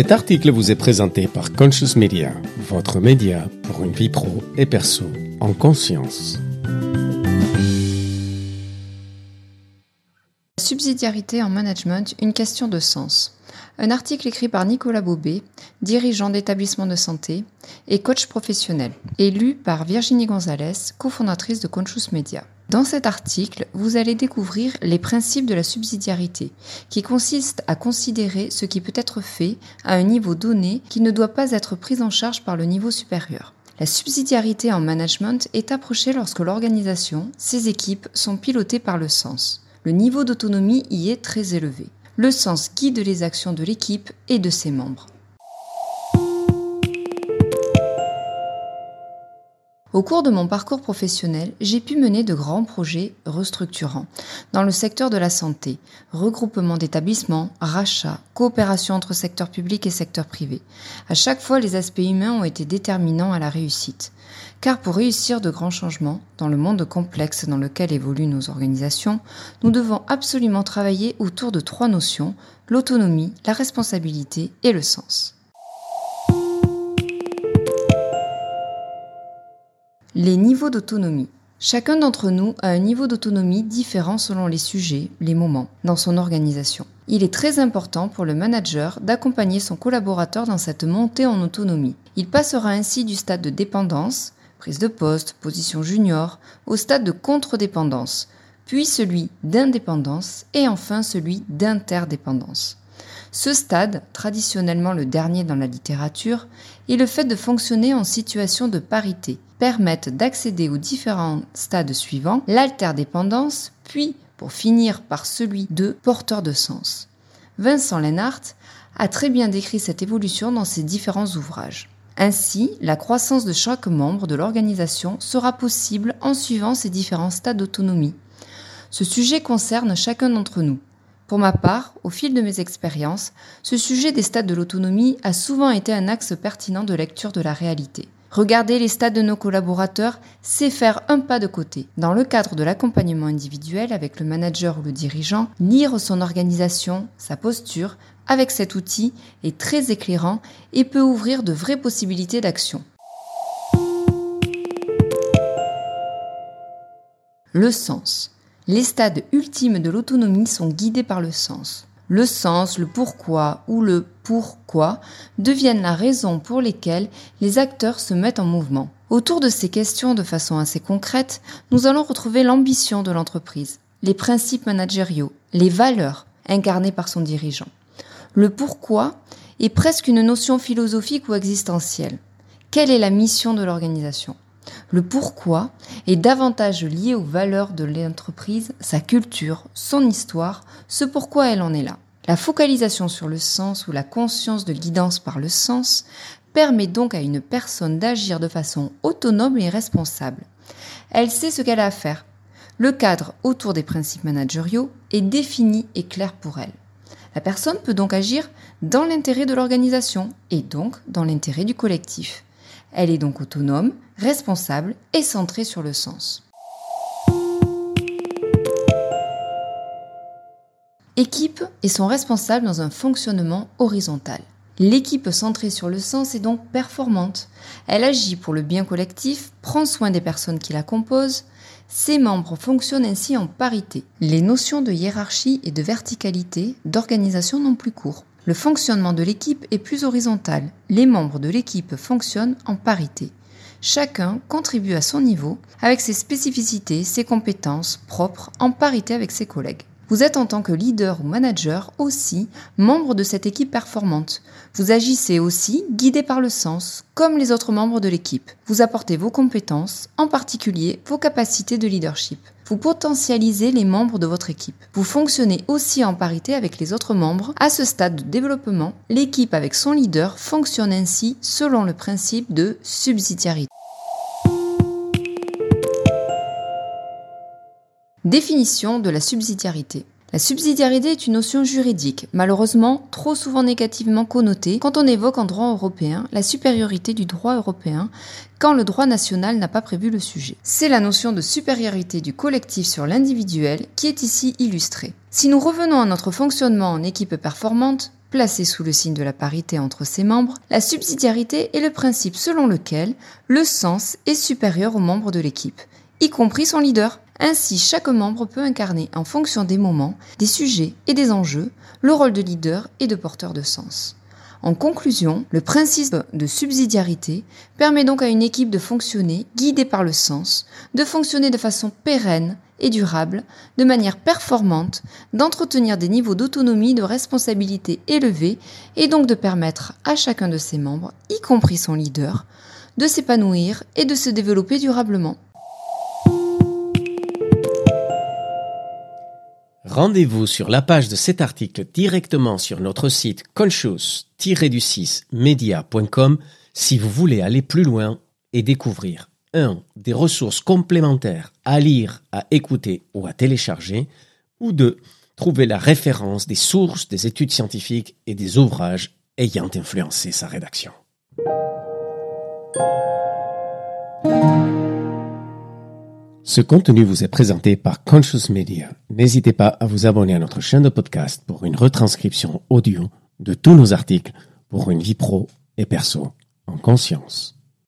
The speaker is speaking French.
Cet article vous est présenté par Conscious Media, votre média pour une vie pro et perso en conscience. Subsidiarité en management, une question de sens. Un article écrit par Nicolas Bobet, dirigeant d'établissement de santé et coach professionnel, et lu par Virginie Gonzalez, cofondatrice de Conscious Media. Dans cet article, vous allez découvrir les principes de la subsidiarité, qui consiste à considérer ce qui peut être fait à un niveau donné qui ne doit pas être pris en charge par le niveau supérieur. La subsidiarité en management est approchée lorsque l'organisation, ses équipes sont pilotées par le sens. Le niveau d'autonomie y est très élevé. Le sens guide les actions de l'équipe et de ses membres. Au cours de mon parcours professionnel, j'ai pu mener de grands projets restructurants dans le secteur de la santé, regroupement d'établissements, rachats, coopération entre secteur public et secteur privé. À chaque fois, les aspects humains ont été déterminants à la réussite. Car pour réussir de grands changements dans le monde complexe dans lequel évoluent nos organisations, nous devons absolument travailler autour de trois notions, l'autonomie, la responsabilité et le sens. Les niveaux d'autonomie. Chacun d'entre nous a un niveau d'autonomie différent selon les sujets, les moments, dans son organisation. Il est très important pour le manager d'accompagner son collaborateur dans cette montée en autonomie. Il passera ainsi du stade de dépendance, prise de poste, position junior, au stade de contre-dépendance, puis celui d'indépendance et enfin celui d'interdépendance. Ce stade, traditionnellement le dernier dans la littérature, est le fait de fonctionner en situation de parité, permettent d'accéder aux différents stades suivants, l'alterdépendance, puis pour finir par celui de porteur de sens. Vincent Lennart a très bien décrit cette évolution dans ses différents ouvrages. Ainsi, la croissance de chaque membre de l'organisation sera possible en suivant ces différents stades d'autonomie. Ce sujet concerne chacun d'entre nous. Pour ma part, au fil de mes expériences, ce sujet des stades de l'autonomie a souvent été un axe pertinent de lecture de la réalité. Regarder les stades de nos collaborateurs, c'est faire un pas de côté. Dans le cadre de l'accompagnement individuel avec le manager ou le dirigeant, lire son organisation, sa posture, avec cet outil est très éclairant et peut ouvrir de vraies possibilités d'action. Le sens. Les stades ultimes de l'autonomie sont guidés par le sens. Le sens, le pourquoi ou le pourquoi deviennent la raison pour lesquelles les acteurs se mettent en mouvement. Autour de ces questions de façon assez concrète, nous allons retrouver l'ambition de l'entreprise, les principes managériaux, les valeurs incarnées par son dirigeant. Le pourquoi est presque une notion philosophique ou existentielle. Quelle est la mission de l'organisation? Le pourquoi est davantage lié aux valeurs de l'entreprise, sa culture, son histoire, ce pourquoi elle en est là. La focalisation sur le sens ou la conscience de guidance par le sens permet donc à une personne d'agir de façon autonome et responsable. Elle sait ce qu'elle a à faire. Le cadre autour des principes managériaux est défini et clair pour elle. La personne peut donc agir dans l'intérêt de l'organisation et donc dans l'intérêt du collectif. Elle est donc autonome, responsable et centrée sur le sens. Équipe et sont responsables dans un fonctionnement horizontal. L'équipe centrée sur le sens est donc performante. Elle agit pour le bien collectif, prend soin des personnes qui la composent. Ses membres fonctionnent ainsi en parité. Les notions de hiérarchie et de verticalité d'organisation n'ont plus cours. Le fonctionnement de l'équipe est plus horizontal. Les membres de l'équipe fonctionnent en parité. Chacun contribue à son niveau, avec ses spécificités, ses compétences propres, en parité avec ses collègues. Vous êtes en tant que leader ou manager aussi membre de cette équipe performante. Vous agissez aussi guidé par le sens, comme les autres membres de l'équipe. Vous apportez vos compétences, en particulier vos capacités de leadership. Vous potentialisez les membres de votre équipe. Vous fonctionnez aussi en parité avec les autres membres. À ce stade de développement, l'équipe avec son leader fonctionne ainsi selon le principe de subsidiarité. Définition de la subsidiarité. La subsidiarité est une notion juridique, malheureusement trop souvent négativement connotée quand on évoque en droit européen la supériorité du droit européen quand le droit national n'a pas prévu le sujet. C'est la notion de supériorité du collectif sur l'individuel qui est ici illustrée. Si nous revenons à notre fonctionnement en équipe performante, placé sous le signe de la parité entre ses membres, la subsidiarité est le principe selon lequel le sens est supérieur aux membres de l'équipe, y compris son leader. Ainsi, chaque membre peut incarner, en fonction des moments, des sujets et des enjeux, le rôle de leader et de porteur de sens. En conclusion, le principe de subsidiarité permet donc à une équipe de fonctionner guidée par le sens, de fonctionner de façon pérenne et durable, de manière performante, d'entretenir des niveaux d'autonomie, de responsabilité élevés et donc de permettre à chacun de ses membres, y compris son leader, de s'épanouir et de se développer durablement. Rendez-vous sur la page de cet article directement sur notre site conscious-du6media.com si vous voulez aller plus loin et découvrir 1. des ressources complémentaires à lire, à écouter ou à télécharger, ou 2. trouver la référence des sources des études scientifiques et des ouvrages ayant influencé sa rédaction. Ce contenu vous est présenté par Conscious Media. N'hésitez pas à vous abonner à notre chaîne de podcast pour une retranscription audio de tous nos articles pour une vie pro et perso en conscience.